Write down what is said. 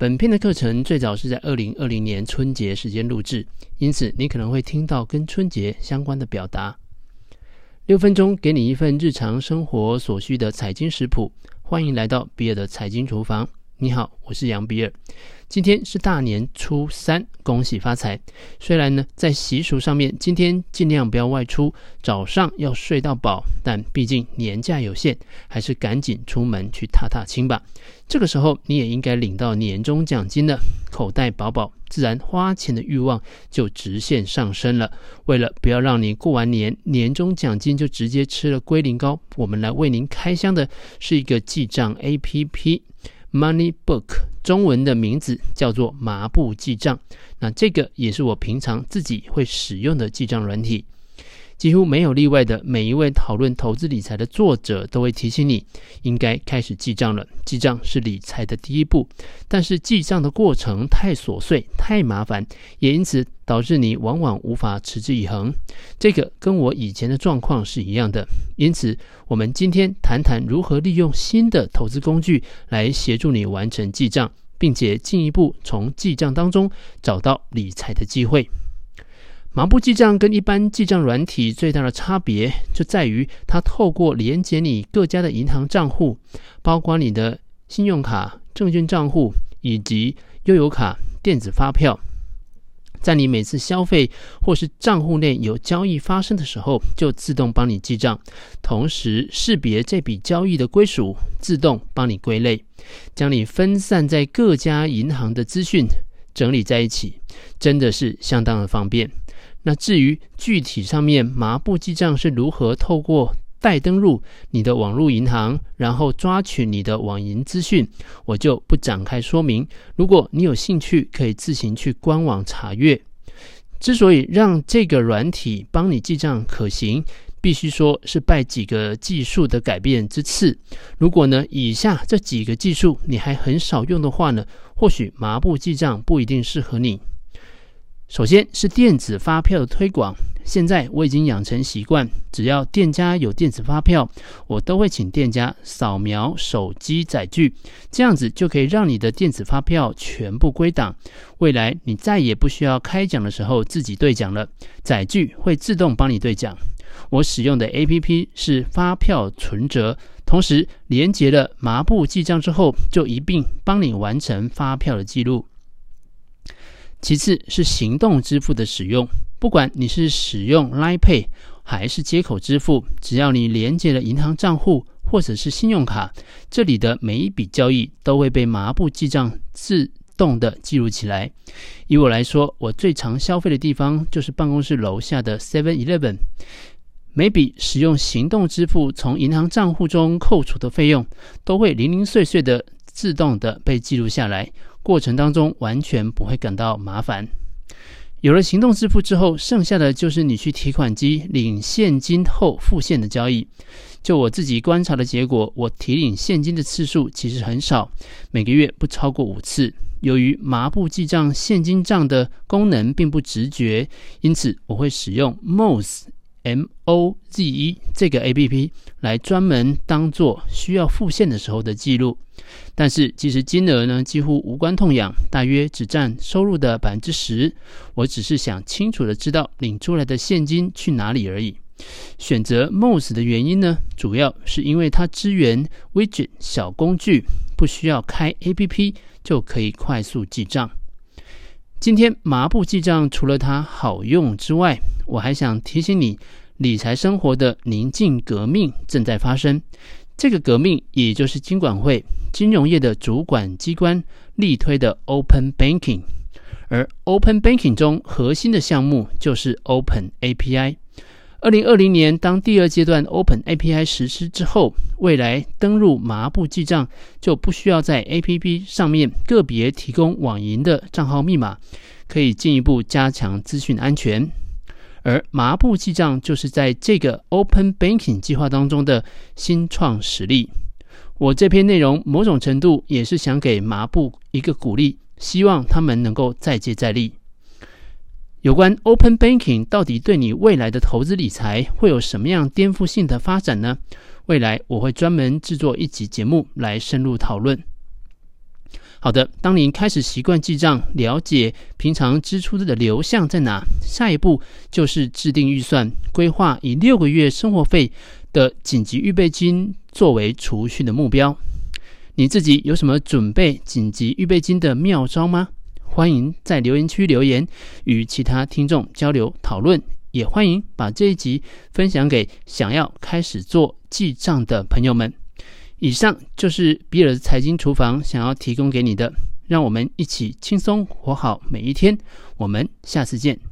本片的课程最早是在二零二零年春节时间录制，因此你可能会听到跟春节相关的表达。六分钟给你一份日常生活所需的财经食谱，欢迎来到比尔的财经厨房。你好，我是杨比尔。今天是大年初三，恭喜发财。虽然呢，在习俗上面，今天尽量不要外出，早上要睡到饱，但毕竟年假有限，还是赶紧出门去踏踏青吧。这个时候，你也应该领到年终奖金了，口袋饱饱，自然花钱的欲望就直线上升了。为了不要让你过完年，年终奖金就直接吃了龟苓膏，我们来为您开箱的是一个记账 APP。Money Book，中文的名字叫做麻布记账。那这个也是我平常自己会使用的记账软体。几乎没有例外的，每一位讨论投资理财的作者都会提醒你，应该开始记账了。记账是理财的第一步，但是记账的过程太琐碎、太麻烦，也因此导致你往往无法持之以恒。这个跟我以前的状况是一样的。因此，我们今天谈谈如何利用新的投资工具来协助你完成记账，并且进一步从记账当中找到理财的机会。麻布记账跟一般记账软体最大的差别就在于，它透过连接你各家的银行账户，包括你的信用卡、证券账户以及悠游卡、电子发票，在你每次消费或是账户内有交易发生的时候，就自动帮你记账，同时识别这笔交易的归属，自动帮你归类，将你分散在各家银行的资讯整理在一起，真的是相当的方便。那至于具体上面麻布记账是如何透过代登入你的网络银行，然后抓取你的网银资讯，我就不展开说明。如果你有兴趣，可以自行去官网查阅。之所以让这个软体帮你记账可行，必须说是拜几个技术的改变之赐。如果呢，以下这几个技术你还很少用的话呢，或许麻布记账不一定适合你。首先是电子发票的推广，现在我已经养成习惯，只要店家有电子发票，我都会请店家扫描手机载具，这样子就可以让你的电子发票全部归档。未来你再也不需要开奖的时候自己对奖了，载具会自动帮你对奖。我使用的 APP 是发票存折，同时连接了麻布记账之后，就一并帮你完成发票的记录。其次是行动支付的使用，不管你是使用 Line Pay 还是接口支付，只要你连接了银行账户或者是信用卡，这里的每一笔交易都会被麻布记账自动的记录起来。以我来说，我最常消费的地方就是办公室楼下的 Seven Eleven，每笔使用行动支付从银行账户中扣除的费用，都会零零碎碎的自动的被记录下来。过程当中完全不会感到麻烦。有了行动支付之后，剩下的就是你去提款机领现金后付现的交易。就我自己观察的结果，我提领现金的次数其实很少，每个月不超过五次。由于麻布记账现金账的功能并不直觉，因此我会使用 Mose M O Z E 这个 A P P 来专门当做需要付现的时候的记录。但是，其实金额呢几乎无关痛痒，大约只占收入的百分之十。我只是想清楚的知道领出来的现金去哪里而已。选择 Mose 的原因呢，主要是因为它支援 Widget 小工具，不需要开 APP 就可以快速记账。今天麻布记账除了它好用之外，我还想提醒你，理财生活的宁静革命正在发生。这个革命，也就是金管会金融业的主管机关力推的 Open Banking，而 Open Banking 中核心的项目就是 Open API。二零二零年，当第二阶段 Open API 实施之后，未来登入麻布记账就不需要在 APP 上面个别提供网银的账号密码，可以进一步加强资讯安全。而麻布记账就是在这个 Open Banking 计划当中的新创实例。我这篇内容某种程度也是想给麻布一个鼓励，希望他们能够再接再厉。有关 Open Banking 到底对你未来的投资理财会有什么样颠覆性的发展呢？未来我会专门制作一集节目来深入讨论。好的，当您开始习惯记账，了解平常支出的流向在哪，下一步就是制定预算，规划以六个月生活费的紧急预备金作为储蓄的目标。你自己有什么准备紧急预备金的妙招吗？欢迎在留言区留言，与其他听众交流讨论。也欢迎把这一集分享给想要开始做记账的朋友们。以上就是比尔财经厨房想要提供给你的，让我们一起轻松活好每一天。我们下次见。